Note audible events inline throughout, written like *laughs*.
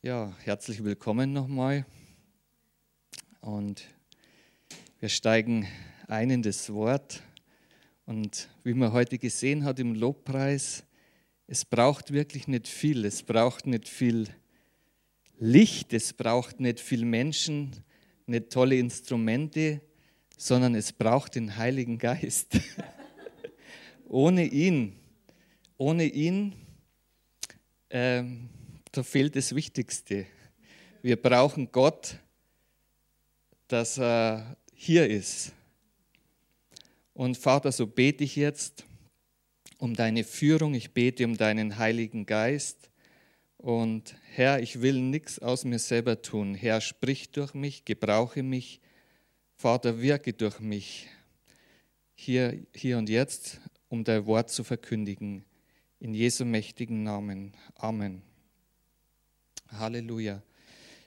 Ja, herzlich willkommen nochmal. Und wir steigen ein in das Wort. Und wie man heute gesehen hat im Lobpreis, es braucht wirklich nicht viel. Es braucht nicht viel Licht, es braucht nicht viel Menschen, nicht tolle Instrumente, sondern es braucht den Heiligen Geist. *laughs* ohne ihn, ohne ihn, ähm, da fehlt das Wichtigste. Wir brauchen Gott, dass er hier ist. Und Vater, so bete ich jetzt um deine Führung, ich bete um deinen Heiligen Geist. Und Herr, ich will nichts aus mir selber tun. Herr, sprich durch mich, gebrauche mich. Vater, wirke durch mich hier, hier und jetzt, um dein Wort zu verkündigen. In Jesu mächtigen Namen. Amen. Halleluja.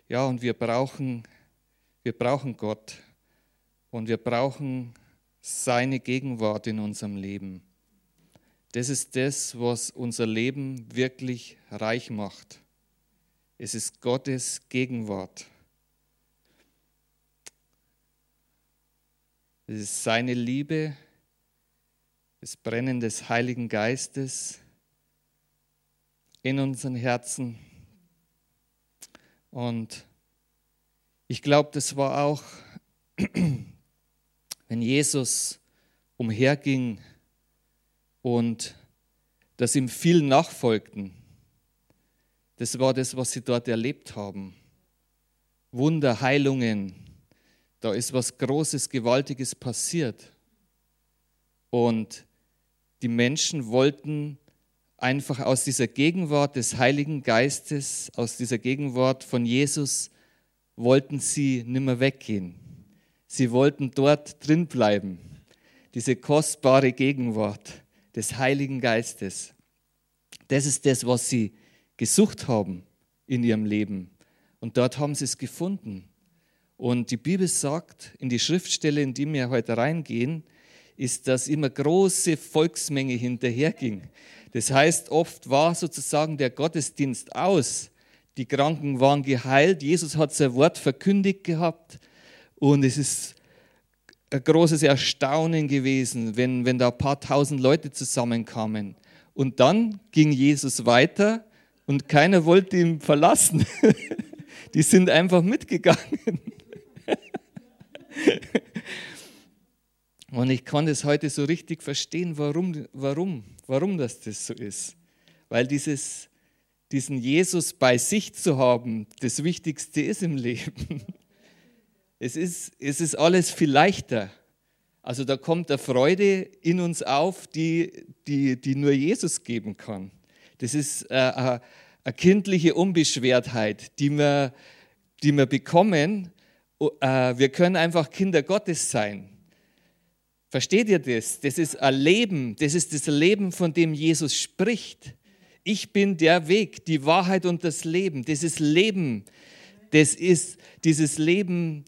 Ja, und wir brauchen, wir brauchen Gott und wir brauchen seine Gegenwart in unserem Leben. Das ist das, was unser Leben wirklich reich macht. Es ist Gottes Gegenwart. Es ist seine Liebe, das Brennen des Heiligen Geistes in unseren Herzen. Und ich glaube, das war auch, *clears throat* wenn Jesus umherging und dass ihm viel nachfolgten. Das war das, was sie dort erlebt haben. Wunder, Heilungen. Da ist was Großes, Gewaltiges passiert. Und die Menschen wollten einfach aus dieser Gegenwart des Heiligen Geistes, aus dieser Gegenwart von Jesus, wollten sie nimmer weggehen. Sie wollten dort drin bleiben. Diese kostbare Gegenwart des Heiligen Geistes. Das ist das, was sie gesucht haben in ihrem Leben. Und dort haben sie es gefunden. Und die Bibel sagt, in die Schriftstelle, in die wir heute reingehen, ist, dass immer große Volksmenge hinterherging. Das heißt, oft war sozusagen der Gottesdienst aus. Die Kranken waren geheilt, Jesus hat sein Wort verkündigt gehabt und es ist ein großes Erstaunen gewesen, wenn, wenn da ein paar tausend Leute zusammenkamen. Und dann ging Jesus weiter und keiner wollte ihn verlassen. *laughs* Die sind einfach mitgegangen. *laughs* Und ich kann das heute so richtig verstehen, warum, warum, warum das, das so ist. Weil dieses, diesen Jesus bei sich zu haben, das Wichtigste ist im Leben. *laughs* Es ist, es ist alles viel leichter. Also da kommt eine Freude in uns auf, die, die, die nur Jesus geben kann. Das ist äh, eine, eine kindliche Unbeschwertheit, die wir, die wir bekommen. Äh, wir können einfach Kinder Gottes sein. Versteht ihr das? Das ist ein Leben, das ist das Leben, von dem Jesus spricht. Ich bin der Weg, die Wahrheit und das Leben. Das ist Leben. Das ist dieses Leben,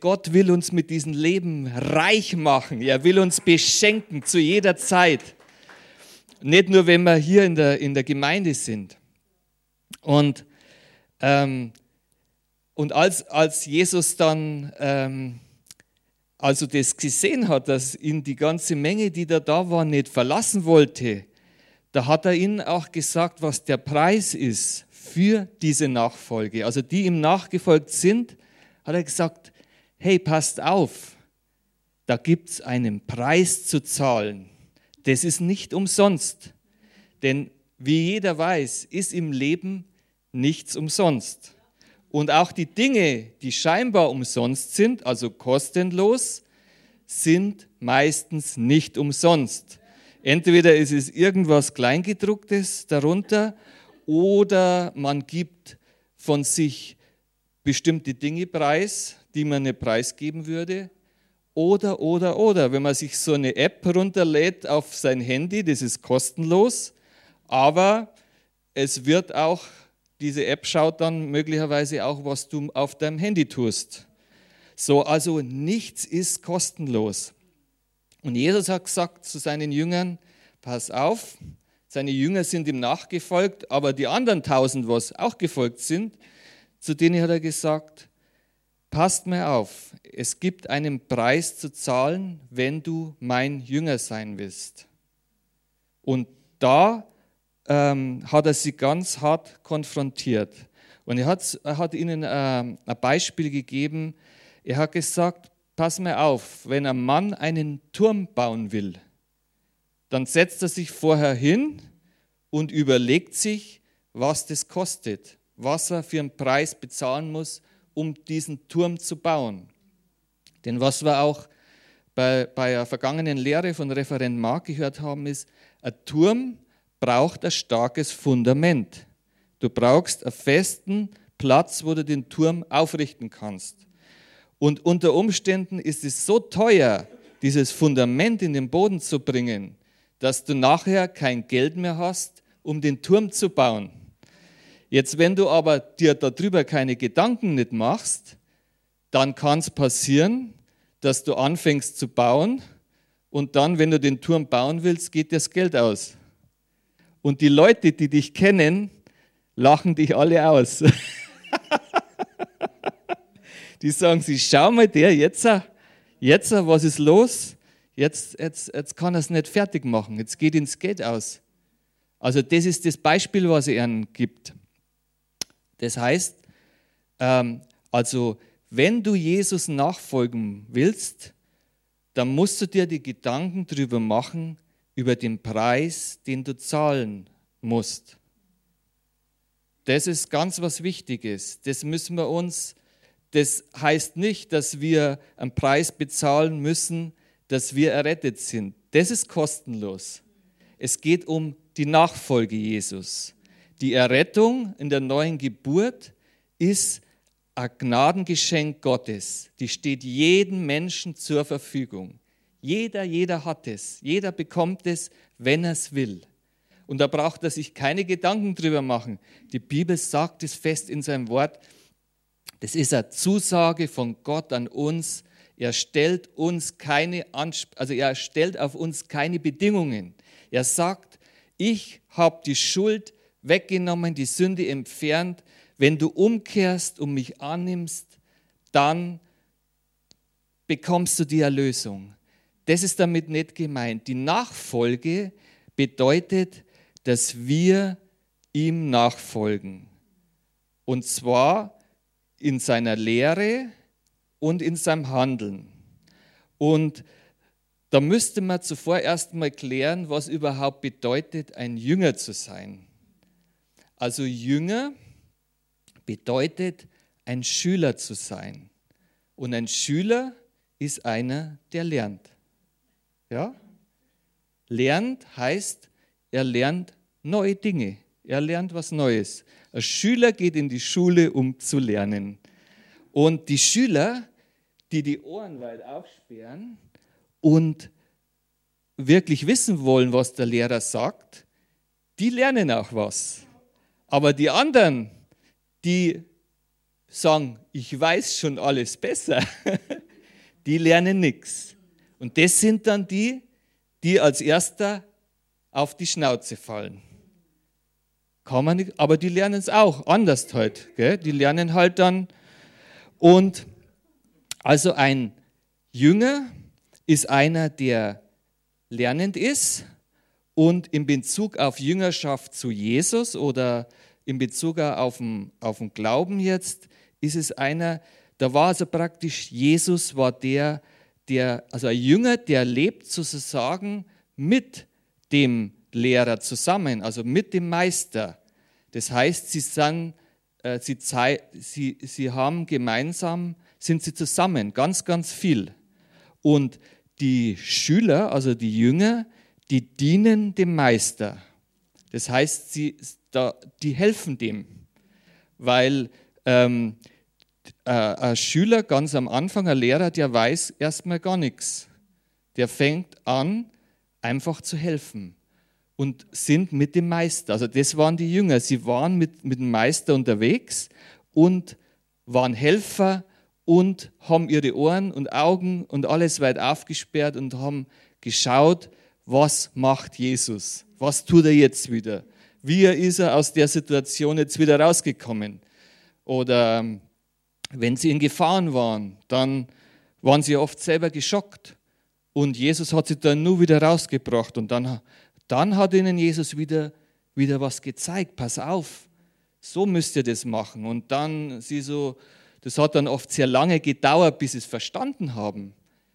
Gott will uns mit diesem Leben reich machen. Er will uns beschenken zu jeder Zeit. Nicht nur, wenn wir hier in der, in der Gemeinde sind. Und, ähm, und als, als Jesus dann ähm, also das gesehen hat, dass ihn die ganze Menge, die da da war, nicht verlassen wollte, da hat er ihnen auch gesagt, was der Preis ist für diese Nachfolge. Also die ihm nachgefolgt sind, hat er gesagt, hey, passt auf, da gibt es einen Preis zu zahlen. Das ist nicht umsonst. Denn wie jeder weiß, ist im Leben nichts umsonst. Und auch die Dinge, die scheinbar umsonst sind, also kostenlos, sind meistens nicht umsonst. Entweder ist es irgendwas Kleingedrucktes darunter oder man gibt von sich bestimmte Dinge preis, die man nicht preisgeben würde. Oder, oder, oder, wenn man sich so eine App runterlädt auf sein Handy, das ist kostenlos, aber es wird auch diese App schaut dann möglicherweise auch, was du auf deinem Handy tust. So, also nichts ist kostenlos. Und Jesus hat gesagt zu seinen Jüngern, pass auf, seine Jünger sind ihm nachgefolgt, aber die anderen tausend, was auch gefolgt sind, zu denen hat er gesagt, passt mir auf, es gibt einen Preis zu zahlen, wenn du mein Jünger sein willst. Und da ähm, hat er sie ganz hart konfrontiert. Und er hat, er hat ihnen äh, ein Beispiel gegeben. Er hat gesagt, pass mir auf, wenn ein Mann einen Turm bauen will, dann setzt er sich vorher hin und überlegt sich, was das kostet, was er für einen Preis bezahlen muss, um diesen Turm zu bauen. Denn was wir auch bei, bei der vergangenen Lehre von Referent Mark gehört haben, ist, ein Turm braucht ein starkes Fundament. Du brauchst einen festen Platz, wo du den Turm aufrichten kannst. Und unter Umständen ist es so teuer, dieses Fundament in den Boden zu bringen, dass du nachher kein Geld mehr hast, um den Turm zu bauen. Jetzt, wenn du aber dir darüber keine Gedanken nicht machst, dann kann es passieren, dass du anfängst zu bauen und dann, wenn du den Turm bauen willst, geht das Geld aus. Und die Leute, die dich kennen, lachen dich alle aus. *laughs* die sagen sich, schau mal der, jetzt, jetzt, was ist los? Jetzt, jetzt, jetzt kann er es nicht fertig machen, jetzt geht ins Geld aus. Also das ist das Beispiel, was er ihnen gibt. Das heißt, ähm, also wenn du Jesus nachfolgen willst, dann musst du dir die Gedanken darüber machen, über den Preis, den du zahlen musst. Das ist ganz was Wichtiges. Das müssen wir uns, das heißt nicht, dass wir einen Preis bezahlen müssen, dass wir errettet sind. Das ist kostenlos. Es geht um die Nachfolge Jesus. Die Errettung in der neuen Geburt ist ein Gnadengeschenk Gottes. Die steht jedem Menschen zur Verfügung. Jeder, jeder hat es. Jeder bekommt es, wenn er es will. Und da braucht er sich keine Gedanken drüber machen. Die Bibel sagt es fest in seinem Wort. Das ist eine Zusage von Gott an uns. Er stellt uns keine, also er stellt auf uns keine Bedingungen. Er sagt, ich habe die Schuld weggenommen, die Sünde entfernt. Wenn du umkehrst und mich annimmst, dann bekommst du die Erlösung. Das ist damit nicht gemeint. Die Nachfolge bedeutet, dass wir ihm nachfolgen. Und zwar in seiner Lehre und in seinem Handeln. Und da müsste man zuvor erst mal klären, was überhaupt bedeutet, ein Jünger zu sein. Also Jünger bedeutet, ein Schüler zu sein. Und ein Schüler ist einer, der lernt. Ja? Lernt heißt, er lernt neue Dinge. Er lernt was Neues. Ein Schüler geht in die Schule, um zu lernen. Und die Schüler, die die Ohren weit aufsperren und wirklich wissen wollen, was der Lehrer sagt, die lernen auch was. Aber die anderen, die sagen, ich weiß schon alles besser, *laughs* die lernen nichts. Und das sind dann die, die als erster auf die Schnauze fallen. Kann man nicht, aber die lernen es auch anders halt. Gell? Die lernen halt dann. Und also ein Jünger ist einer, der lernend ist und in Bezug auf Jüngerschaft zu Jesus oder in Bezug auf den, auf den Glauben jetzt, ist es einer, da war also praktisch, Jesus war der, der, also ein Jünger, der lebt sozusagen mit dem Lehrer zusammen, also mit dem Meister. Das heißt, sie, sind, äh, sie, sie, sie haben gemeinsam, sind sie zusammen, ganz, ganz viel. Und die Schüler, also die Jünger, die dienen dem Meister. Das heißt, sie, da, die helfen dem, weil ähm, äh, ein Schüler ganz am Anfang, ein Lehrer, der weiß erstmal gar nichts. Der fängt an, einfach zu helfen und sind mit dem Meister. Also das waren die Jünger. Sie waren mit, mit dem Meister unterwegs und waren Helfer und haben ihre Ohren und Augen und alles weit aufgesperrt und haben geschaut, was macht Jesus? Was tut er jetzt wieder? Wie ist er aus der Situation jetzt wieder rausgekommen? Oder ähm, wenn sie in Gefahren waren, dann waren sie oft selber geschockt. Und Jesus hat sie dann nur wieder rausgebracht. Und dann, dann hat ihnen Jesus wieder, wieder was gezeigt. Pass auf, so müsst ihr das machen. Und dann sie so, das hat dann oft sehr lange gedauert, bis sie es verstanden haben.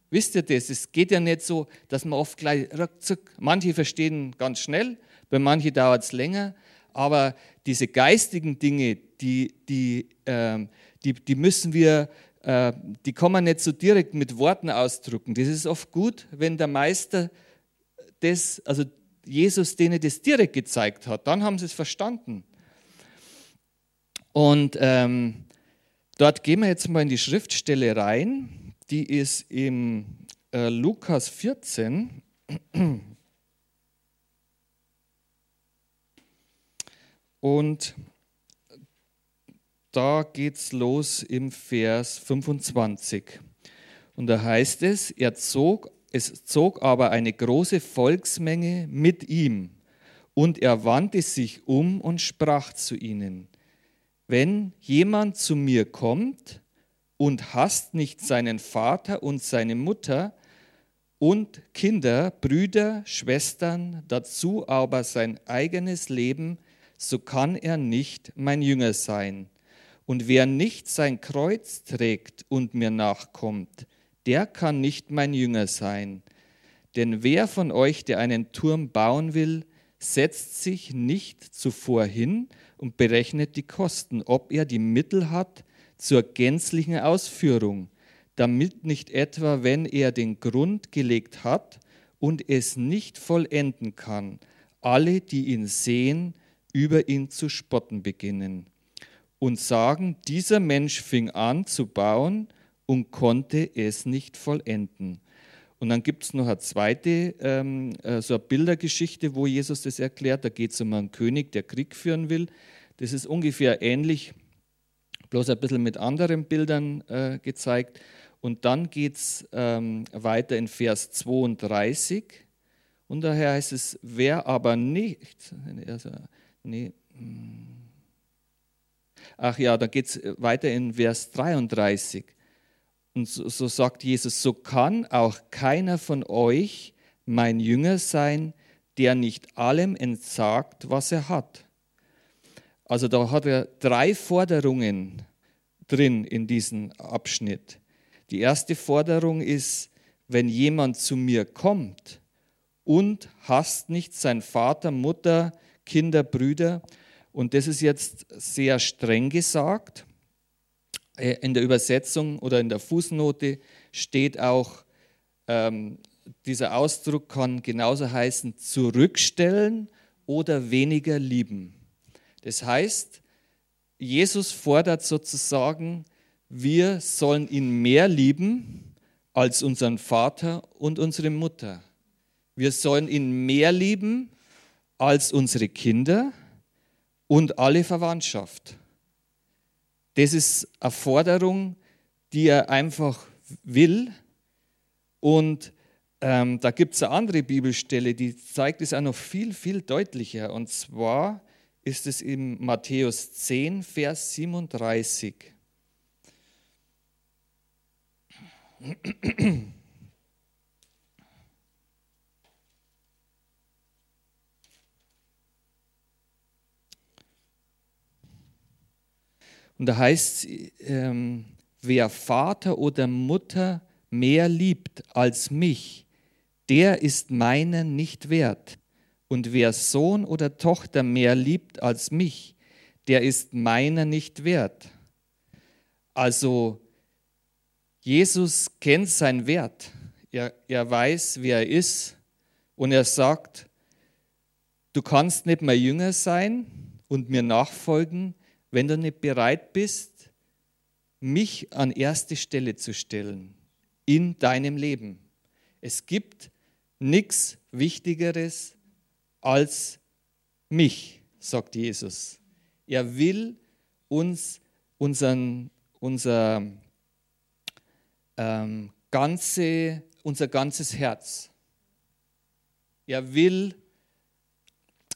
Wisst ihr das? Es geht ja nicht so, dass man oft gleich ruckzuck, manche verstehen ganz schnell, bei manchen dauert es länger, aber diese geistigen Dinge, die, die, äh, die, die müssen wir, äh, die kann man nicht so direkt mit Worten ausdrücken. Das ist oft gut, wenn der Meister das, also Jesus denen das direkt gezeigt hat, dann haben sie es verstanden. Und ähm, dort gehen wir jetzt mal in die Schriftstelle rein die ist im äh, Lukas 14. Und da geht es los im Vers 25. Und da heißt es, er zog, es zog aber eine große Volksmenge mit ihm. Und er wandte sich um und sprach zu ihnen, wenn jemand zu mir kommt und hasst nicht seinen Vater und seine Mutter und Kinder, Brüder, Schwestern, dazu aber sein eigenes Leben, so kann er nicht mein Jünger sein. Und wer nicht sein Kreuz trägt und mir nachkommt, der kann nicht mein Jünger sein. Denn wer von euch, der einen Turm bauen will, setzt sich nicht zuvor hin und berechnet die Kosten, ob er die Mittel hat, zur gänzlichen Ausführung, damit nicht etwa, wenn er den Grund gelegt hat und es nicht vollenden kann, alle, die ihn sehen, über ihn zu spotten beginnen und sagen, dieser Mensch fing an zu bauen und konnte es nicht vollenden. Und dann gibt es noch eine zweite, ähm, äh, so eine Bildergeschichte, wo Jesus das erklärt. Da geht es um einen König, der Krieg führen will. Das ist ungefähr ähnlich bloß ein bisschen mit anderen Bildern äh, gezeigt. Und dann geht es ähm, weiter in Vers 32. Und daher heißt es, wer aber nicht, also, nee, hm. Ach ja, dann geht es weiter in Vers 33. Und so, so sagt Jesus, so kann auch keiner von euch mein Jünger sein, der nicht allem entsagt, was er hat. Also da hat er drei Forderungen drin in diesem Abschnitt. Die erste Forderung ist, wenn jemand zu mir kommt und hasst nicht sein Vater, Mutter, Kinder, Brüder, und das ist jetzt sehr streng gesagt. Äh, in der Übersetzung oder in der Fußnote steht auch, ähm, dieser Ausdruck kann genauso heißen, zurückstellen oder weniger lieben. Das heißt, Jesus fordert sozusagen, wir sollen ihn mehr lieben als unseren Vater und unsere Mutter. Wir sollen ihn mehr lieben als unsere Kinder und alle Verwandtschaft. Das ist eine Forderung, die er einfach will. Und ähm, da gibt es eine andere Bibelstelle, die zeigt es auch noch viel, viel deutlicher. Und zwar ist es in Matthäus 10, Vers 37. Und da heißt, ähm, wer Vater oder Mutter mehr liebt als mich, der ist meiner nicht wert. Und wer Sohn oder Tochter mehr liebt als mich, der ist meiner nicht wert. Also Jesus kennt seinen Wert. Er, er weiß, wer er ist. Und er sagt, du kannst nicht mehr jünger sein und mir nachfolgen, wenn du nicht bereit bist, mich an erste Stelle zu stellen in deinem Leben. Es gibt nichts Wichtigeres als mich, sagt Jesus. Er will uns unseren, unser, ähm, ganze, unser ganzes Herz. Er will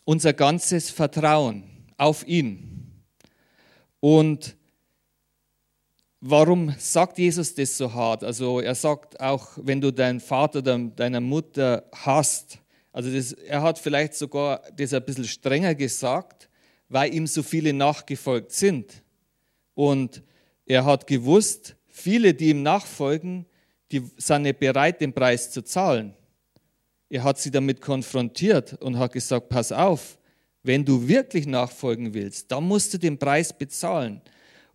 unser ganzes Vertrauen auf ihn. Und warum sagt Jesus das so hart? Also er sagt auch, wenn du deinen Vater oder deine Mutter hast, also das, er hat vielleicht sogar das ein bisschen strenger gesagt, weil ihm so viele nachgefolgt sind. Und er hat gewusst, viele, die ihm nachfolgen, die sind nicht bereit, den Preis zu zahlen. Er hat sie damit konfrontiert und hat gesagt, pass auf, wenn du wirklich nachfolgen willst, dann musst du den Preis bezahlen.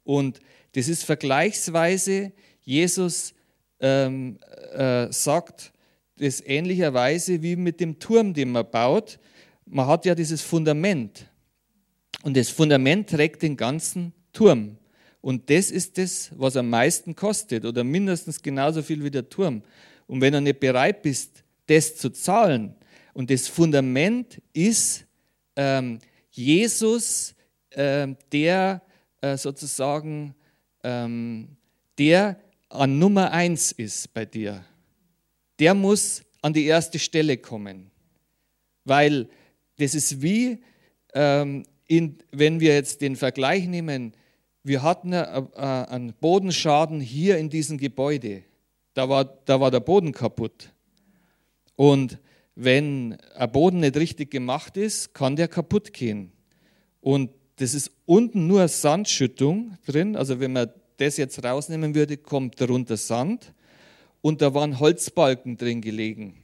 Und das ist vergleichsweise, Jesus ähm, äh, sagt das ähnlicherweise wie mit dem Turm, den man baut. Man hat ja dieses Fundament. Und das Fundament trägt den ganzen Turm. Und das ist das, was am meisten kostet oder mindestens genauso viel wie der Turm. Und wenn du nicht bereit bist, das zu zahlen, und das Fundament ist ähm, Jesus, äh, der äh, sozusagen ähm, der an Nummer eins ist bei dir, der muss an die erste Stelle kommen. Weil das ist wie, ähm, in, wenn wir jetzt den Vergleich nehmen, wir hatten äh, äh, einen Bodenschaden hier in diesem Gebäude. Da war, da war der Boden kaputt. Und wenn ein Boden nicht richtig gemacht ist, kann der kaputt gehen. Und das ist unten nur Sandschüttung drin. Also wenn man das jetzt rausnehmen würde, kommt darunter Sand. Und da waren Holzbalken drin gelegen.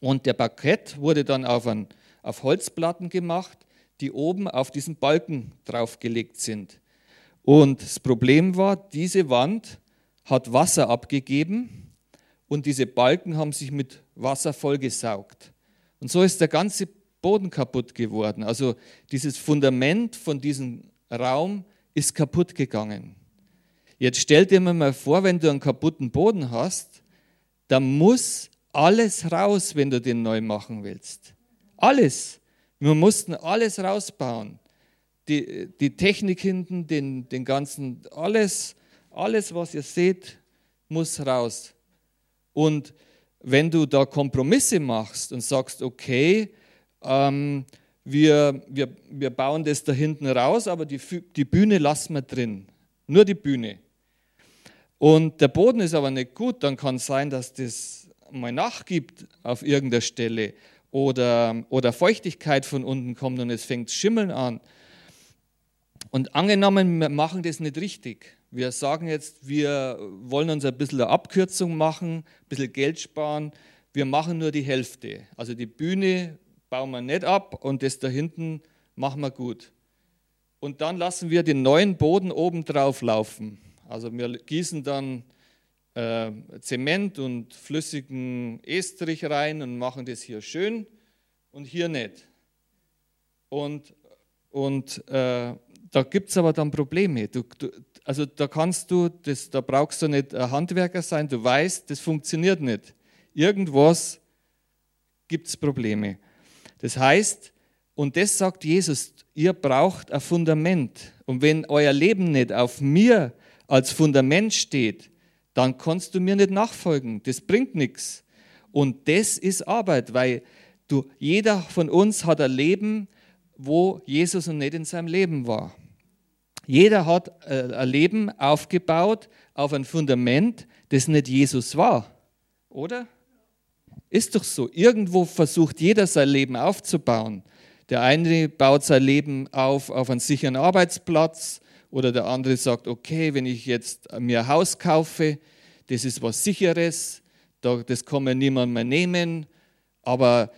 Und der Parkett wurde dann auf, ein, auf Holzplatten gemacht, die oben auf diesen Balken draufgelegt sind. Und das Problem war, diese Wand hat Wasser abgegeben und diese Balken haben sich mit Wasser vollgesaugt. Und so ist der ganze Boden kaputt geworden. Also dieses Fundament von diesem Raum ist kaputt gegangen. Jetzt stell dir mal vor, wenn du einen kaputten Boden hast, dann muss alles raus, wenn du den neu machen willst. Alles. Wir mussten alles rausbauen. Die, die Technik hinten, den, den ganzen, alles, alles, was ihr seht, muss raus. Und wenn du da Kompromisse machst und sagst, okay, ähm, wir, wir, wir bauen das da hinten raus, aber die, die Bühne lassen wir drin. Nur die Bühne. Und der Boden ist aber nicht gut, dann kann es sein, dass das mal nachgibt auf irgendeiner Stelle oder, oder Feuchtigkeit von unten kommt und es fängt Schimmeln an. Und angenommen, wir machen das nicht richtig. Wir sagen jetzt, wir wollen uns ein bisschen eine Abkürzung machen, ein bisschen Geld sparen. Wir machen nur die Hälfte. Also die Bühne bauen wir nicht ab und das da hinten machen wir gut. Und dann lassen wir den neuen Boden oben drauf laufen. Also wir gießen dann äh, Zement und flüssigen Estrich rein und machen das hier schön und hier nicht. Und, und äh, da gibt es aber dann Probleme. Du, du, also da kannst du, das, da brauchst du nicht ein Handwerker sein, du weißt, das funktioniert nicht. Irgendwas gibt es Probleme. Das heißt, und das sagt Jesus, ihr braucht ein Fundament. Und wenn euer Leben nicht auf mir als Fundament steht, dann kannst du mir nicht nachfolgen. Das bringt nichts. Und das ist Arbeit, weil du, jeder von uns hat ein Leben, wo Jesus noch nicht in seinem Leben war. Jeder hat äh, ein Leben aufgebaut auf ein Fundament, das nicht Jesus war. Oder? Ist doch so. Irgendwo versucht jeder sein Leben aufzubauen. Der eine baut sein Leben auf auf einen sicheren Arbeitsplatz oder der andere sagt, okay, wenn ich jetzt mir ein Haus kaufe, das ist was Sicheres, das kann mir niemand mehr nehmen. Aber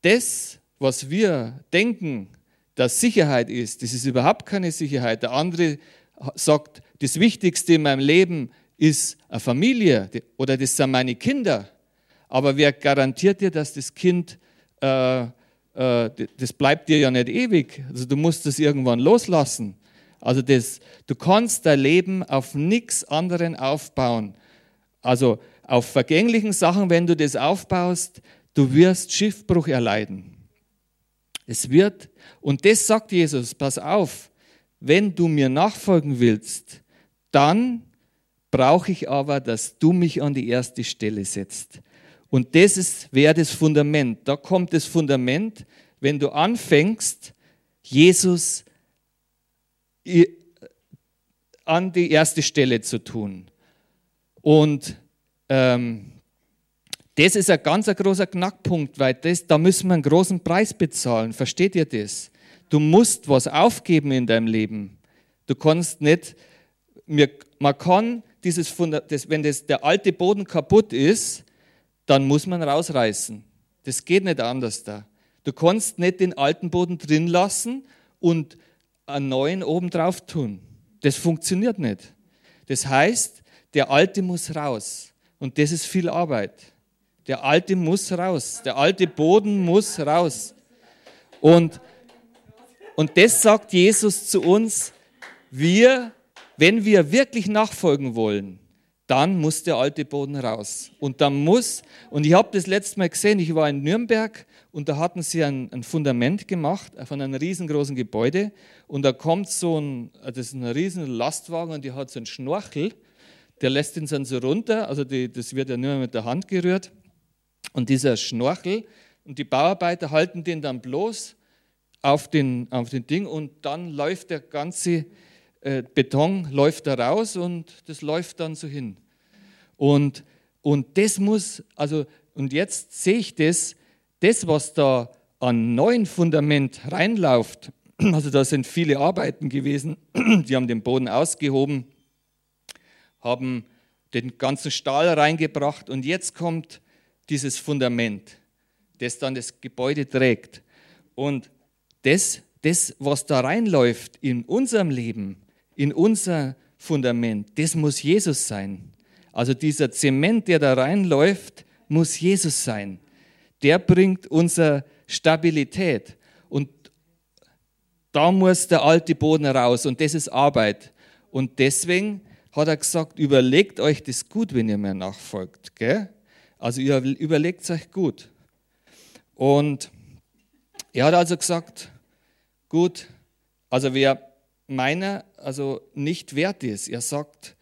das, was wir denken, dass Sicherheit ist, das ist überhaupt keine Sicherheit. Der andere sagt, das Wichtigste in meinem Leben ist eine Familie oder das sind meine Kinder. Aber wer garantiert dir, dass das Kind, äh, äh, das bleibt dir ja nicht ewig. Also du musst es irgendwann loslassen. Also das, du kannst dein Leben auf nichts anderen aufbauen. Also auf vergänglichen Sachen, wenn du das aufbaust, du wirst Schiffbruch erleiden. Es wird, und das sagt Jesus, pass auf, wenn du mir nachfolgen willst, dann brauche ich aber, dass du mich an die erste Stelle setzt. Und das wäre das Fundament. Da kommt das Fundament, wenn du anfängst, Jesus an die erste Stelle zu tun. Und ähm, das ist ein ganz großer Knackpunkt, weil das, da müssen wir einen großen Preis bezahlen. Versteht ihr das? Du musst was aufgeben in deinem Leben. Du kannst nicht, man kann dieses Fundament, wenn das, der alte Boden kaputt ist, dann muss man rausreißen. Das geht nicht anders da. Du kannst nicht den alten Boden drin lassen und einen neuen oben drauf tun. Das funktioniert nicht. Das heißt, der alte muss raus. Und das ist viel Arbeit. Der alte muss raus. Der alte Boden muss raus. Und, und das sagt Jesus zu uns. Wir, wenn wir wirklich nachfolgen wollen, dann muss der alte Boden raus. Und dann muss, und ich habe das letzte Mal gesehen, ich war in Nürnberg und da hatten sie ein, ein, Fundament gemacht von einem riesengroßen Gebäude und da kommt so ein, das ist ein riesen Lastwagen und die hat so einen Schnorchel, der lässt ihn dann so runter, also die, das wird ja nur mit der Hand gerührt und dieser Schnorchel und die Bauarbeiter halten den dann bloß auf den, auf den Ding und dann läuft der ganze äh, Beton läuft da raus und das läuft dann so hin. Und, und das muss, also, und jetzt sehe ich das, das, was da an neuen Fundament reinläuft, *clears throat* also da sind viele Arbeiten gewesen, *clears throat* die haben den Boden ausgehoben, haben den ganzen Stahl reingebracht und jetzt kommt dieses Fundament, das dann das Gebäude trägt. Und das, das was da reinläuft in unserem Leben, in unser Fundament, das muss Jesus sein. Also dieser Zement, der da reinläuft, muss Jesus sein. Der bringt unsere Stabilität. Und da muss der alte Boden raus und das ist Arbeit. Und deswegen hat er gesagt, überlegt euch das gut, wenn ihr mir nachfolgt. Gell? Also überlegt es euch gut. Und er hat also gesagt, gut, also wer meiner also nicht wert ist. Er sagt,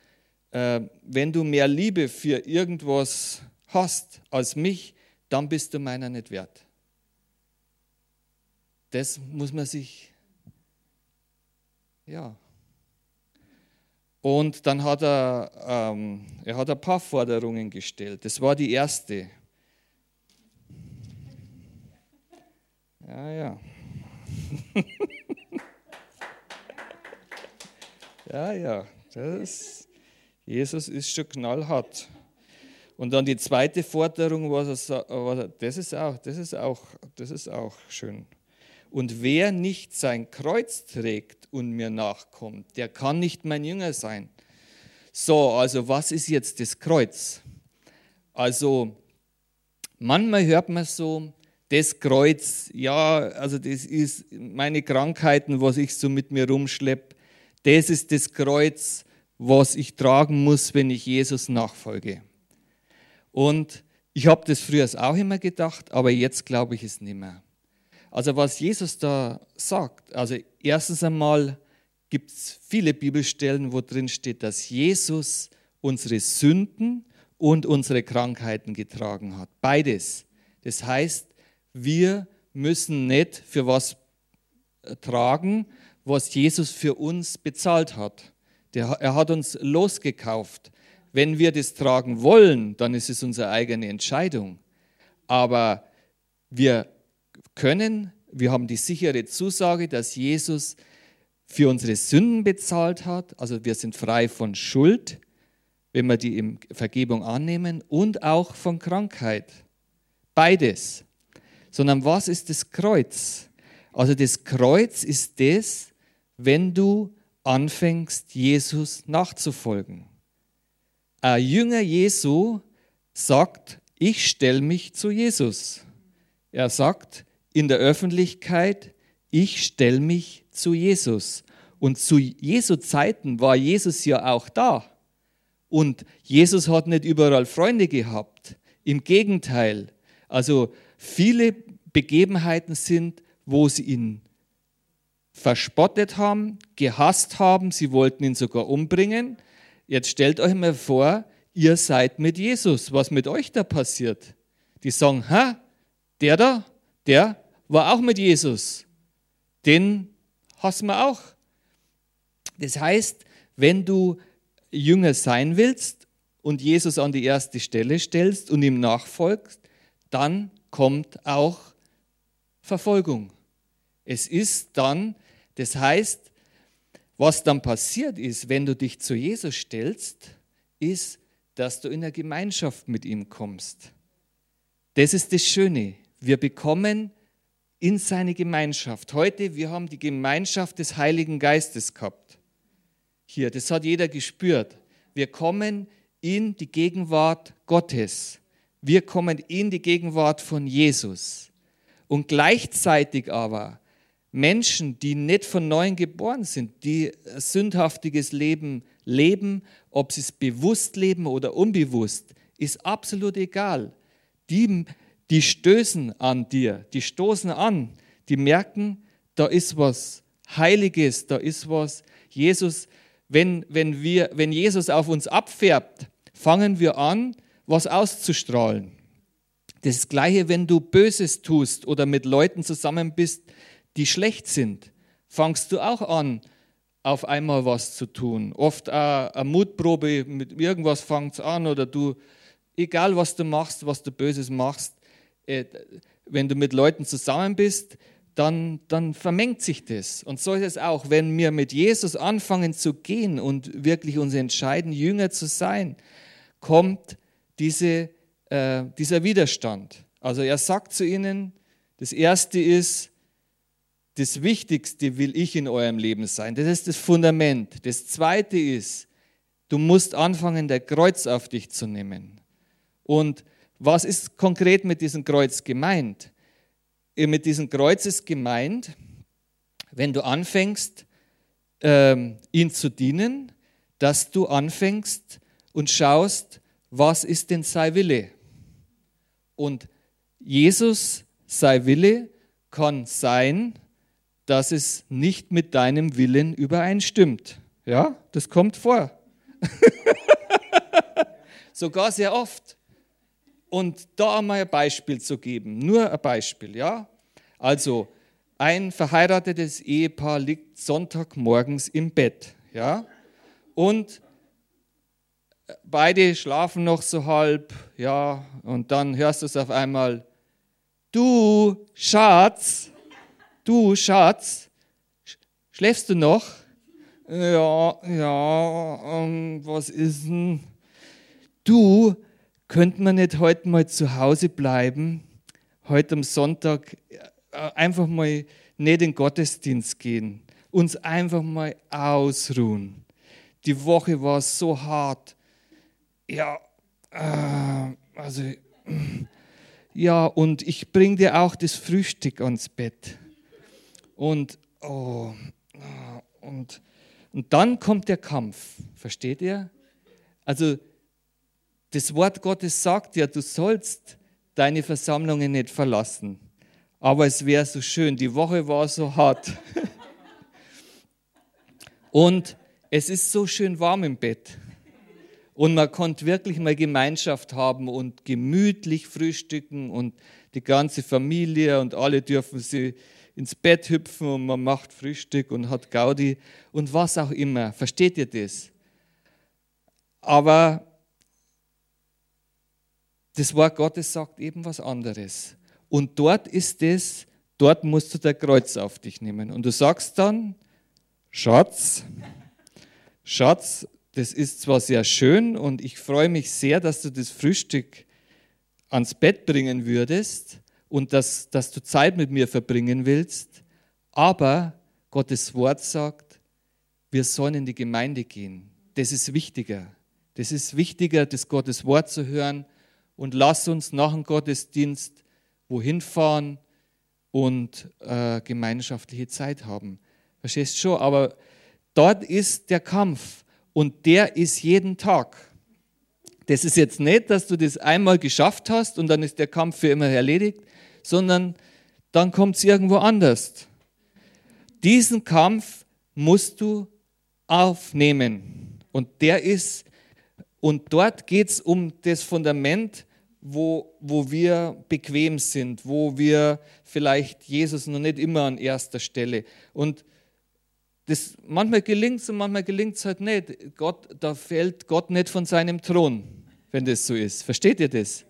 äh, wenn du mehr Liebe für irgendwas hast als mich, dann bist du meiner nicht wert. Das muss man sich, ja. Und dann hat er, ähm, er hat ein paar Forderungen gestellt. Das war die erste. Ja, ja. *laughs* Ja, ja, das, Jesus ist schon knallhart. Und dann die zweite Forderung, was er, das ist auch, das ist auch, das ist auch schön. Und wer nicht sein Kreuz trägt und mir nachkommt, der kann nicht mein Jünger sein. So, also was ist jetzt das Kreuz? Also manchmal hört man so, das Kreuz, ja, also das ist meine Krankheiten, was ich so mit mir rumschleppe, das ist das Kreuz, was ich tragen muss, wenn ich Jesus nachfolge. Und ich habe das früher auch immer gedacht, aber jetzt glaube ich es nicht mehr. Also was Jesus da sagt, also erstens einmal gibt es viele Bibelstellen, wo drin steht, dass Jesus unsere Sünden und unsere Krankheiten getragen hat. Beides. Das heißt, wir müssen nicht für was tragen, was Jesus für uns bezahlt hat. Der, er hat uns losgekauft. Wenn wir das tragen wollen, dann ist es unsere eigene Entscheidung. Aber wir können, wir haben die sichere Zusage, dass Jesus für unsere Sünden bezahlt hat. Also wir sind frei von Schuld, wenn wir die Vergebung annehmen, und auch von Krankheit. Beides. Sondern was ist das Kreuz? Also das Kreuz ist das, wenn du anfängst, Jesus nachzufolgen. Ein Jünger Jesu sagt, ich stelle mich zu Jesus. Er sagt in der Öffentlichkeit, ich stelle mich zu Jesus. Und zu Jesu Zeiten war Jesus ja auch da. Und Jesus hat nicht überall Freunde gehabt. Im Gegenteil. Also viele Begebenheiten sind, wo sie ihn verspottet haben, gehasst haben, sie wollten ihn sogar umbringen. Jetzt stellt euch mal vor, ihr seid mit Jesus. Was mit euch da passiert? Die sagen, ha, der da, der war auch mit Jesus. Den hassen wir auch. Das heißt, wenn du Jünger sein willst und Jesus an die erste Stelle stellst und ihm nachfolgst, dann kommt auch Verfolgung. Es ist dann, das heißt, was dann passiert ist, wenn du dich zu Jesus stellst, ist, dass du in der Gemeinschaft mit ihm kommst. Das ist das Schöne. Wir bekommen in seine Gemeinschaft. Heute, wir haben die Gemeinschaft des Heiligen Geistes gehabt. Hier, das hat jeder gespürt. Wir kommen in die Gegenwart Gottes. Wir kommen in die Gegenwart von Jesus. Und gleichzeitig aber Menschen, die nicht von neuem geboren sind, die ein sündhaftiges Leben leben, ob sie es bewusst leben oder unbewusst, ist absolut egal. Die, die stößen an dir, die stoßen an, die merken, da ist was Heiliges, da ist was. Jesus, wenn, wenn, wir, wenn Jesus auf uns abfärbt, fangen wir an, was auszustrahlen. Das Gleiche, wenn du Böses tust oder mit Leuten zusammen bist, die schlecht sind, fangst du auch an, auf einmal was zu tun. Oft eine Mutprobe, mit irgendwas fängt an oder du, egal was du machst, was du Böses machst, äh, wenn du mit Leuten zusammen bist, dann, dann vermengt sich das. Und so ist es auch, wenn wir mit Jesus anfangen zu gehen und wirklich uns entscheiden, Jünger zu sein, kommt diese, äh, dieser Widerstand. Also er sagt zu ihnen, das Erste ist, das Wichtigste will ich in eurem Leben sein. Das ist das Fundament. Das Zweite ist, du musst anfangen, der Kreuz auf dich zu nehmen. Und was ist konkret mit diesem Kreuz gemeint? Mit diesem Kreuz ist gemeint, wenn du anfängst, ähm, ihn zu dienen, dass du anfängst und schaust, was ist denn sein Wille? Und Jesus, sei Wille, kann sein, dass es nicht mit deinem Willen übereinstimmt. Ja, das kommt vor. *laughs* Sogar sehr oft. Und da einmal ein Beispiel zu geben, nur ein Beispiel, ja? Also, ein verheiratetes Ehepaar liegt Sonntagmorgens im Bett, ja? Und beide schlafen noch so halb, ja, und dann hörst du es auf einmal, du Schatz, du Schatz, schläfst du noch? Ja, ja, ähm, was ist denn? Du, könnte man nicht heute mal zu Hause bleiben, heute am Sonntag äh, einfach mal nicht in den Gottesdienst gehen, uns einfach mal ausruhen. Die Woche war so hart. Ja, äh, also, *clears throat* ja, und ich bringe dir auch das Frühstück ans Bett. Und, oh, und, und dann kommt der Kampf, versteht ihr? Also, das Wort Gottes sagt ja, du sollst deine Versammlungen nicht verlassen. Aber es wäre so schön, die Woche war so hart. *laughs* Und es ist so schön warm im Bett. Und man konnte wirklich mal Gemeinschaft haben und gemütlich frühstücken und die ganze Familie und alle dürfen sie ins Bett hüpfen und man macht Frühstück und hat Gaudi und was auch immer. Versteht ihr das? Aber das Wort Gottes sagt eben was anderes. Und dort ist es, dort musst du der Kreuz auf dich nehmen. Und du sagst dann, Schatz, Schatz, das ist zwar sehr schön und ich freue mich sehr, dass du das Frühstück ans Bett bringen würdest und dass, dass du Zeit mit mir verbringen willst, aber Gottes Wort sagt, wir sollen in die Gemeinde gehen. Das ist wichtiger. Das ist wichtiger, das Gottes Wort zu hören, und lass uns nach dem Gottesdienst wohin fahren und äh, gemeinschaftliche Zeit haben. Verstehst du schon? Aber dort ist der Kampf und der ist jeden Tag. Das ist jetzt nicht, dass du das einmal geschafft hast und dann ist der Kampf für immer erledigt, sondern dann kommt es irgendwo anders. Diesen Kampf musst du aufnehmen. Und der ist, und dort geht es um das Fundament, wo, wo wir bequem sind, wo wir vielleicht Jesus noch nicht immer an erster Stelle. Und das, manchmal gelingt es und manchmal gelingt es halt nicht. Gott, da fällt Gott nicht von seinem Thron, wenn das so ist. Versteht ihr das?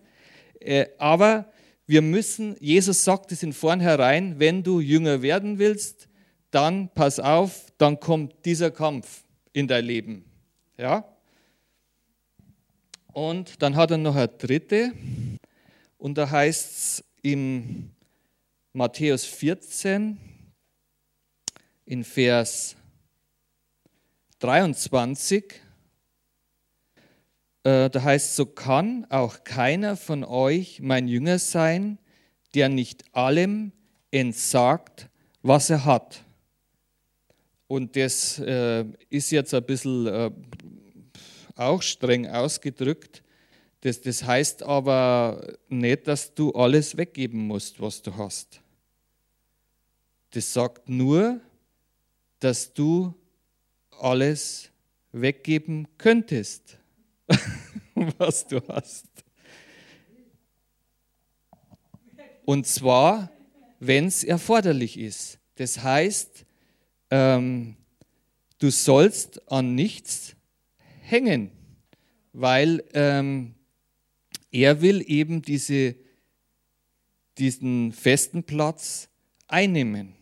Äh, aber wir müssen, Jesus sagt es in vornherein, wenn du jünger werden willst, dann pass auf, dann kommt dieser Kampf in dein Leben. Ja? Und dann hat er noch eine dritte. Und da heißt es in Matthäus 14, in Vers 23, äh, da heißt, so kann auch keiner von euch mein Jünger sein, der nicht allem entsagt, was er hat. Und das äh, ist jetzt ein bisschen äh, auch streng ausgedrückt. Das, das heißt aber nicht, dass du alles weggeben musst, was du hast. Das sagt nur, dass du alles weggeben könntest, *laughs* was du hast. Und zwar, wenn es erforderlich ist. Das heißt, ähm, du sollst an nichts hängen, weil ähm, er will eben diese, diesen festen Platz einnehmen.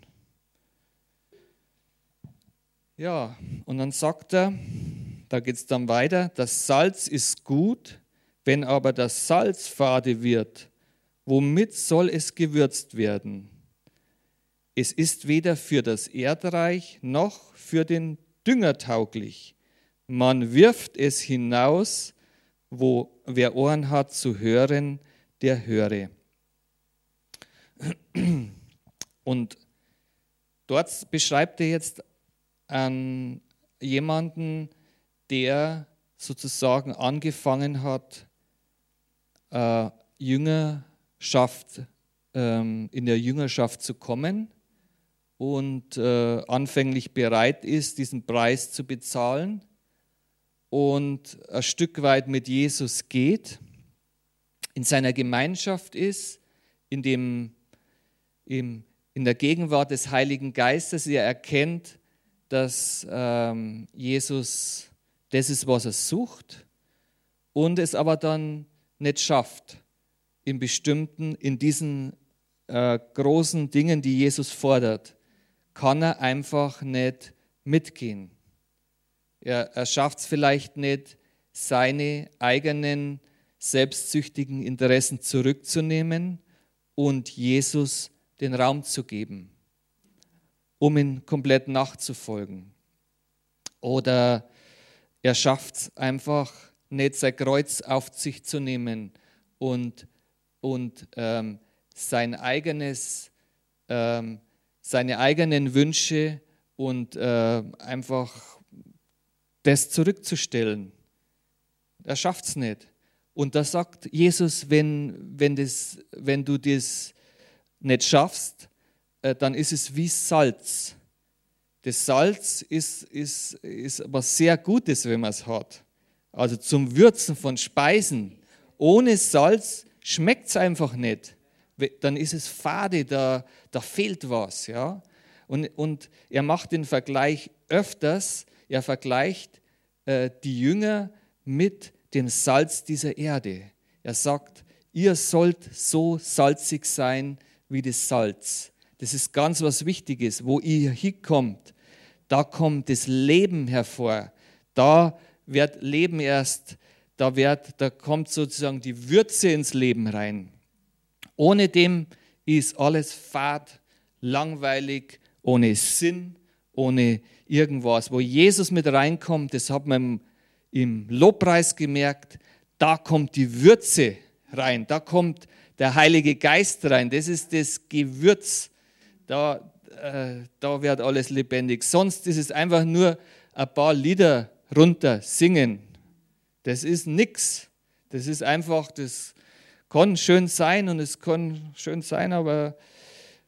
Ja, und dann sagt er, da geht es dann weiter, das Salz ist gut, wenn aber das Salz fade wird, womit soll es gewürzt werden? Es ist weder für das Erdreich noch für den Dünger tauglich. Man wirft es hinaus, wo wer Ohren hat zu hören, der höre. Und dort beschreibt er jetzt an jemanden, der sozusagen angefangen hat, äh, Jüngerschaft, ähm, in der Jüngerschaft zu kommen und äh, anfänglich bereit ist, diesen Preis zu bezahlen und ein Stück weit mit Jesus geht, in seiner Gemeinschaft ist, in, dem, im, in der Gegenwart des Heiligen Geistes, er erkennt, dass ähm, Jesus das ist, was er sucht und es aber dann nicht schafft, in bestimmten, in diesen äh, großen Dingen, die Jesus fordert, kann er einfach nicht mitgehen. Er, er schafft es vielleicht nicht, seine eigenen selbstsüchtigen Interessen zurückzunehmen und Jesus den Raum zu geben, um ihn komplett nachzufolgen. Oder er schafft es einfach nicht, sein Kreuz auf sich zu nehmen und, und ähm, sein eigenes ähm, seine eigenen Wünsche und äh, einfach das zurückzustellen. Er schafft es nicht. Und da sagt Jesus, wenn, wenn, das, wenn du das nicht schaffst, äh, dann ist es wie Salz. Das Salz ist, ist, ist was sehr Gutes, wenn man es hat. Also zum Würzen von Speisen. Ohne Salz schmeckt es einfach nicht dann ist es fade, da, da fehlt was. Ja? Und, und er macht den Vergleich öfters, er vergleicht äh, die Jünger mit dem Salz dieser Erde. Er sagt, ihr sollt so salzig sein wie das Salz. Das ist ganz was Wichtiges. Wo ihr hinkommt, da kommt das Leben hervor. Da wird Leben erst, da, wird, da kommt sozusagen die Würze ins Leben rein. Ohne dem ist alles fad, langweilig, ohne Sinn, ohne irgendwas. Wo Jesus mit reinkommt, das hat man im Lobpreis gemerkt, da kommt die Würze rein, da kommt der Heilige Geist rein, das ist das Gewürz, da, äh, da wird alles lebendig. Sonst ist es einfach nur ein paar Lieder runter singen. Das ist nichts. Das ist einfach das kann schön sein und es kann schön sein, aber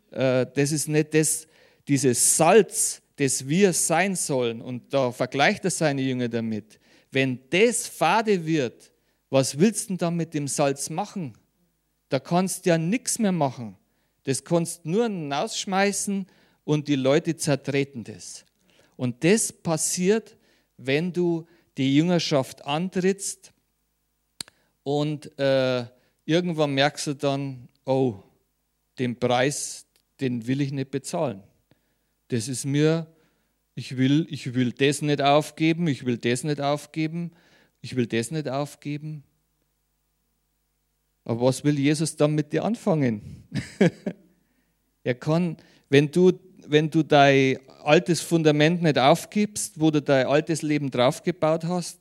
äh, das ist nicht das, dieses Salz, das wir sein sollen. Und da vergleicht er seine Jünger damit. Wenn das fade wird, Was willst du da mit dem Salz machen? Da kannst du ja nichts mehr machen. Das kannst nur rausschmeißen und die Leute zertreten das. Und das passiert, wenn du die Jüngerschaft antrittst und äh, irgendwann merkst du dann, oh, den Preis, den will ich nicht bezahlen. Das ist mir, ich will, ich will das nicht aufgeben, ich will das nicht aufgeben, ich will das nicht aufgeben. Aber was will Jesus dann mit dir anfangen? *laughs* er kann, wenn du, wenn du dein altes Fundament nicht aufgibst, wo du dein altes Leben draufgebaut hast,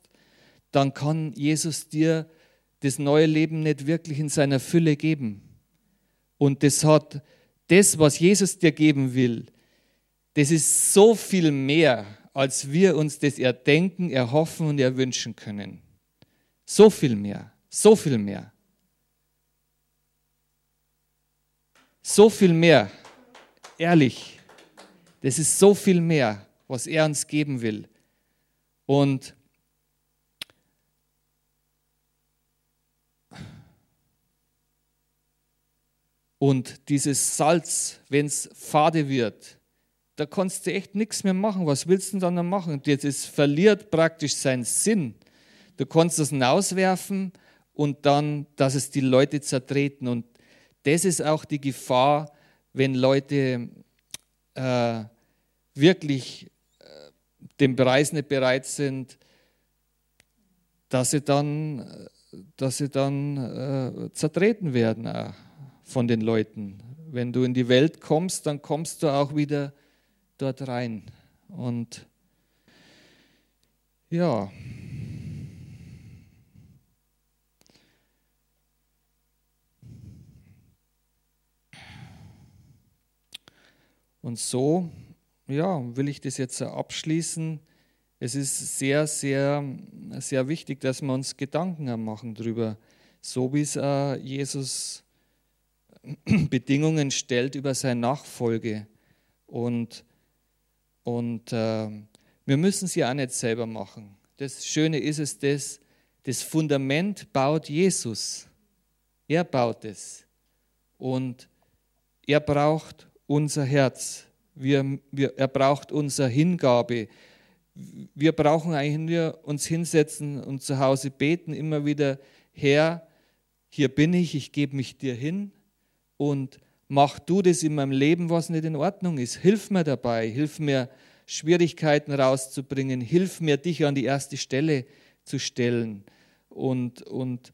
dann kann Jesus dir das neue Leben nicht wirklich in seiner Fülle geben. Und das hat das, was Jesus dir geben will, das ist so viel mehr, als wir uns das erdenken, erhoffen und erwünschen können. So viel mehr, so viel mehr. So viel mehr, ehrlich. Das ist so viel mehr, was er uns geben will. Und Und dieses Salz, wenn es fade wird, da kannst du echt nichts mehr machen. Was willst du dann noch machen? Das verliert praktisch seinen Sinn. Du kannst es hinauswerfen und dann, dass es die Leute zertreten. Und das ist auch die Gefahr, wenn Leute äh, wirklich äh, den Preis nicht bereit sind, dass sie dann, dass sie dann äh, zertreten werden. Auch von den Leuten. Wenn du in die Welt kommst, dann kommst du auch wieder dort rein. Und ja. Und so, ja, will ich das jetzt abschließen. Es ist sehr, sehr, sehr wichtig, dass wir uns Gedanken machen darüber, so wie es äh, Jesus *clears throat* Bedingungen stellt über seine Nachfolge. Und, und äh, wir müssen sie auch nicht selber machen. Das Schöne ist es, das, das Fundament baut Jesus. Er baut es. Und er braucht unser Herz. Wir, wir, er braucht unsere Hingabe. Wir brauchen eigentlich nur uns hinsetzen und zu Hause beten, immer wieder, Herr, hier bin ich, ich gebe mich dir hin und mach du das in meinem Leben, was nicht in Ordnung ist. Hilf mir dabei, hilf mir, Schwierigkeiten rauszubringen, hilf mir, dich an die erste Stelle zu stellen und, und,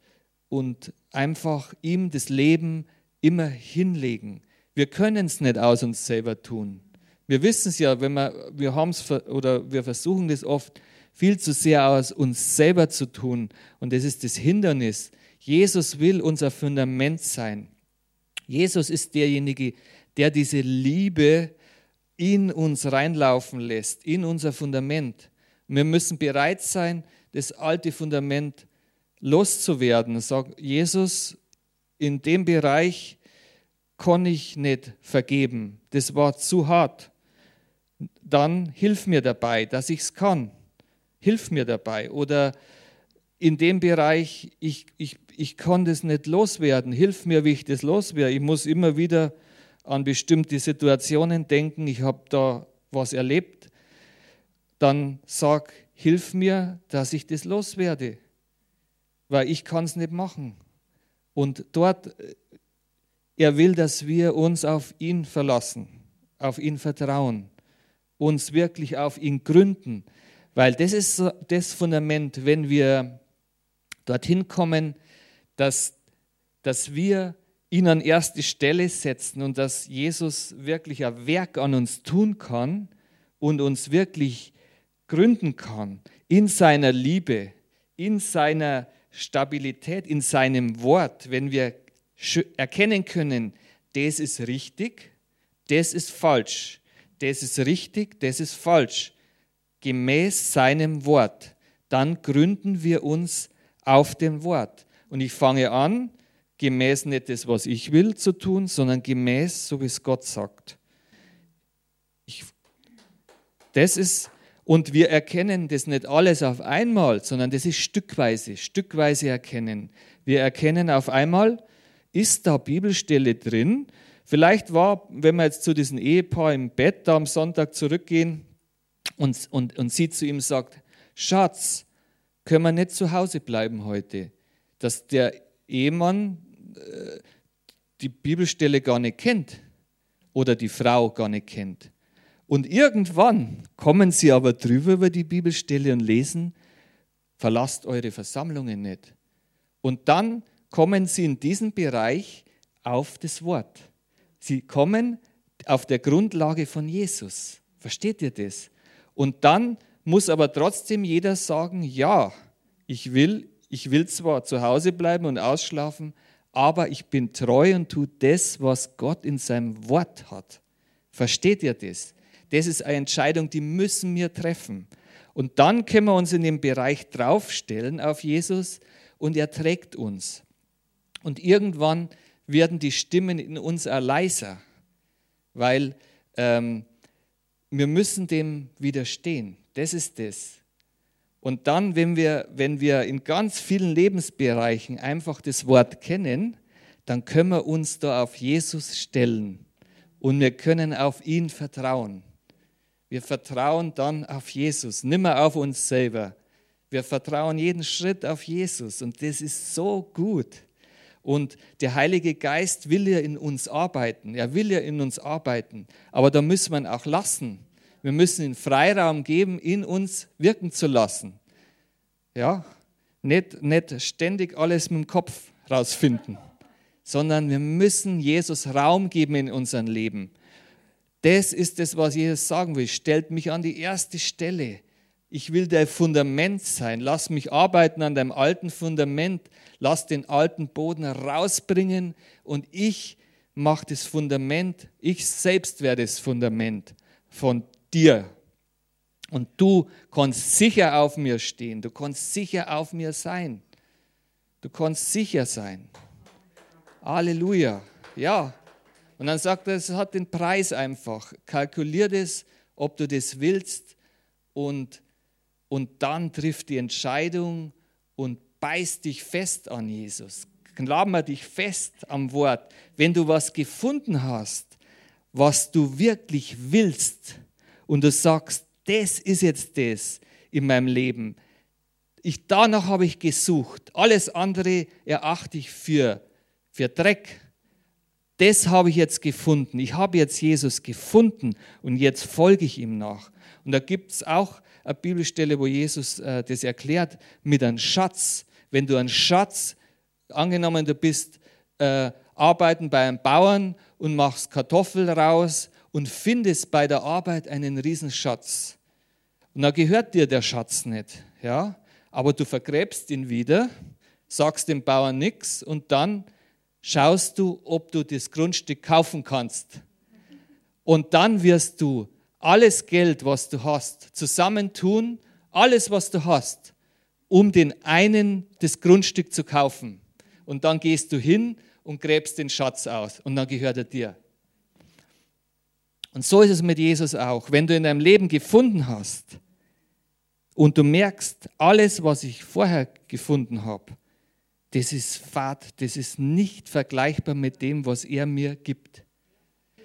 und einfach ihm das Leben immer hinlegen. Wir können es nicht aus uns selber tun. Wir wissen es ja, wenn wir, wir haben es oder wir versuchen das oft viel zu sehr aus uns selber zu tun. Und das ist das Hindernis. Jesus will unser Fundament sein. Jesus ist derjenige, der diese Liebe in uns reinlaufen lässt, in unser Fundament. wir müssen bereit sein, das alte Fundament loszuwerden. Sag, Jesus, in dem Bereich kann ich nicht vergeben. Das war zu hart. Dann hilf mir dabei, dass ich es kann. Hilf mir dabei. Oder in dem Bereich, ich, ich, ich kann das nicht loswerden, hilf mir, wie ich das loswerde. Ich muss immer wieder an bestimmte Situationen denken, ich habe da was erlebt. Dann sag, hilf mir, dass ich das loswerde, weil ich kann es nicht machen. Und dort, äh, er will, dass wir uns auf ihn verlassen, auf ihn vertrauen, uns wirklich auf ihn gründen, weil das ist das Fundament, wenn wir dorthin kommen, dass, dass wir ihn an erste Stelle setzen und dass Jesus wirklich ein Werk an uns tun kann und uns wirklich gründen kann in seiner Liebe, in seiner Stabilität, in seinem Wort, wenn wir erkennen können, das ist richtig, das ist falsch, das ist richtig, das ist falsch, gemäß seinem Wort, dann gründen wir uns auf dem Wort. Und ich fange an, gemäß nicht das, was ich will, zu tun, sondern gemäß, so wie es Gott sagt. Ich, das ist, Und wir erkennen das nicht alles auf einmal, sondern das ist stückweise, stückweise erkennen. Wir erkennen auf einmal, ist da Bibelstelle drin? Vielleicht war, wenn wir jetzt zu diesem Ehepaar im Bett da am Sonntag zurückgehen und, und, und sie zu ihm sagt, Schatz, können wir nicht zu Hause bleiben heute? Dass der Ehemann äh, die Bibelstelle gar nicht kennt oder die Frau gar nicht kennt. Und irgendwann kommen sie aber drüber über die Bibelstelle und lesen, verlasst eure Versammlungen nicht. Und dann kommen sie in diesen Bereich auf das Wort. Sie kommen auf der Grundlage von Jesus. Versteht ihr das? Und dann muss aber trotzdem jeder sagen, ja, ich will, ich will zwar zu Hause bleiben und ausschlafen, aber ich bin treu und tue das, was Gott in seinem Wort hat. Versteht ihr das? Das ist eine Entscheidung, die müssen wir treffen. Und dann können wir uns in dem Bereich draufstellen auf Jesus und er trägt uns. Und irgendwann werden die Stimmen in uns auch leiser, weil ähm, wir müssen dem widerstehen. Das ist das. Und dann, wenn wir, wenn wir in ganz vielen Lebensbereichen einfach das Wort kennen, dann können wir uns da auf Jesus stellen und wir können auf ihn vertrauen. Wir vertrauen dann auf Jesus, nimmer auf uns selber. Wir vertrauen jeden Schritt auf Jesus und das ist so gut. Und der Heilige Geist will ja in uns arbeiten. Er will ja in uns arbeiten. Aber da müssen wir ihn auch lassen. Wir müssen ihn Freiraum geben, in uns wirken zu lassen. Ja, nicht, nicht ständig alles mit dem Kopf rausfinden, sondern wir müssen Jesus Raum geben in unserem Leben. Das ist das, was Jesus sagen will. Stellt mich an die erste Stelle. Ich will dein Fundament sein. Lass mich arbeiten an deinem alten Fundament. Lass den alten Boden rausbringen und ich mache das Fundament. Ich selbst werde das Fundament von dir. Und du kannst sicher auf mir stehen. Du kannst sicher auf mir sein. Du kannst sicher sein. Halleluja. Ja. Und dann sagt er, es hat den Preis einfach. Kalkulier das, ob du das willst. Und, und dann trifft die Entscheidung und beißt dich fest an Jesus. Klammer dich fest am Wort. Wenn du was gefunden hast, was du wirklich willst, und du sagst, das ist jetzt das in meinem Leben. Ich, danach habe ich gesucht. Alles andere erachte ich für, für Dreck. Das habe ich jetzt gefunden. Ich habe jetzt Jesus gefunden und jetzt folge ich ihm nach. Und da gibt es auch eine Bibelstelle, wo Jesus äh, das erklärt mit einem Schatz. Wenn du einen Schatz, angenommen du bist äh, arbeiten bei einem Bauern und machst Kartoffeln raus und findest bei der Arbeit einen Riesenschatz. Und da gehört dir der Schatz nicht, ja? Aber du vergräbst ihn wieder, sagst dem Bauern nichts und dann schaust du, ob du das Grundstück kaufen kannst. Und dann wirst du alles Geld, was du hast, zusammentun, alles, was du hast, um den einen das Grundstück zu kaufen. Und dann gehst du hin und gräbst den Schatz aus und dann gehört er dir. Und so ist es mit Jesus auch. Wenn du in deinem Leben gefunden hast und du merkst, alles, was ich vorher gefunden habe, das ist Fahrt, das ist nicht vergleichbar mit dem, was er mir gibt.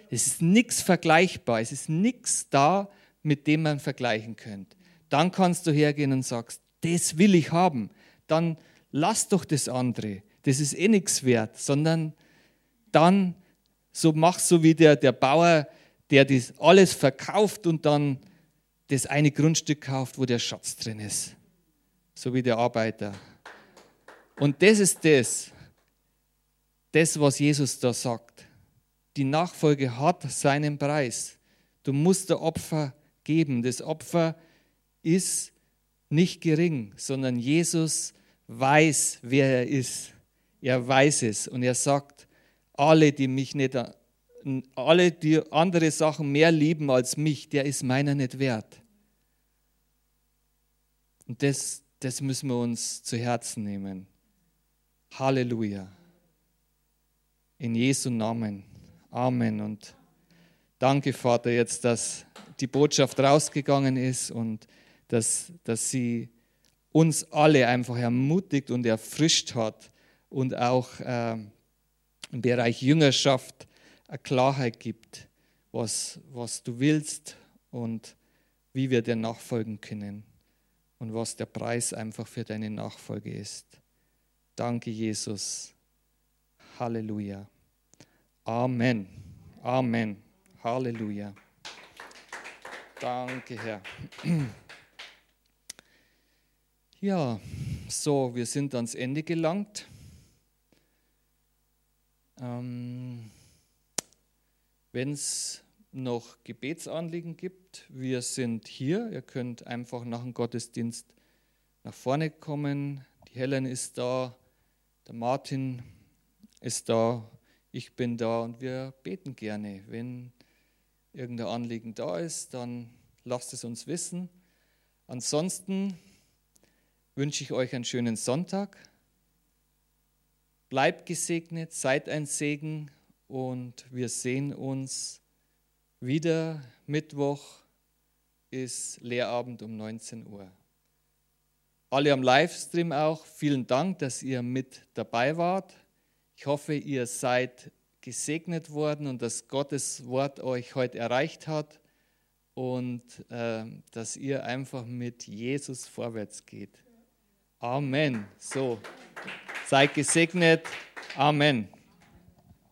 Es ist nichts vergleichbar, es ist nichts da, mit dem man vergleichen könnte. Dann kannst du hergehen und sagst, das will ich haben. Dann lass doch das andere. Das ist eh nichts wert, sondern dann so mach so wie der, der Bauer, der das alles verkauft und dann das eine Grundstück kauft, wo der Schatz drin ist. So wie der Arbeiter. Und das ist das, das, was Jesus da sagt. Die Nachfolge hat seinen Preis. Du musst der Opfer geben. Das Opfer ist nicht gering, sondern Jesus weiß, wer er ist. Er weiß es und er sagt, alle, die mich nicht alle, die andere Sachen mehr lieben als mich, der ist meiner nicht wert. Und das, das müssen wir uns zu Herzen nehmen. Halleluja. In Jesu Namen. Amen. Und danke, Vater, jetzt, dass die Botschaft rausgegangen ist und dass, dass sie uns alle einfach ermutigt und erfrischt hat und auch äh, im Bereich Jüngerschaft eine Klarheit gibt, was, was du willst und wie wir dir nachfolgen können und was der Preis einfach für deine Nachfolge ist. Danke, Jesus. Halleluja. Amen. Amen. Halleluja. Danke, Herr. Ja, so, wir sind ans Ende gelangt. Ähm, Wenn es noch Gebetsanliegen gibt, wir sind hier. Ihr könnt einfach nach dem Gottesdienst nach vorne kommen. Die Helen ist da, der Martin ist da, ich bin da und wir beten gerne. Wenn irgendein Anliegen da ist, dann lasst es uns wissen. Ansonsten wünsche ich euch einen schönen Sonntag. Bleibt gesegnet, seid ein Segen und wir sehen uns wieder. Mittwoch ist Lehrabend um 19 Uhr. Alle am Livestream auch, vielen Dank, dass ihr mit dabei wart. Ich hoffe, ihr seid gesegnet worden und dass Gottes Wort euch heute erreicht hat und äh, dass ihr einfach mit Jesus vorwärts geht. Amen. So, seid gesegnet. Amen.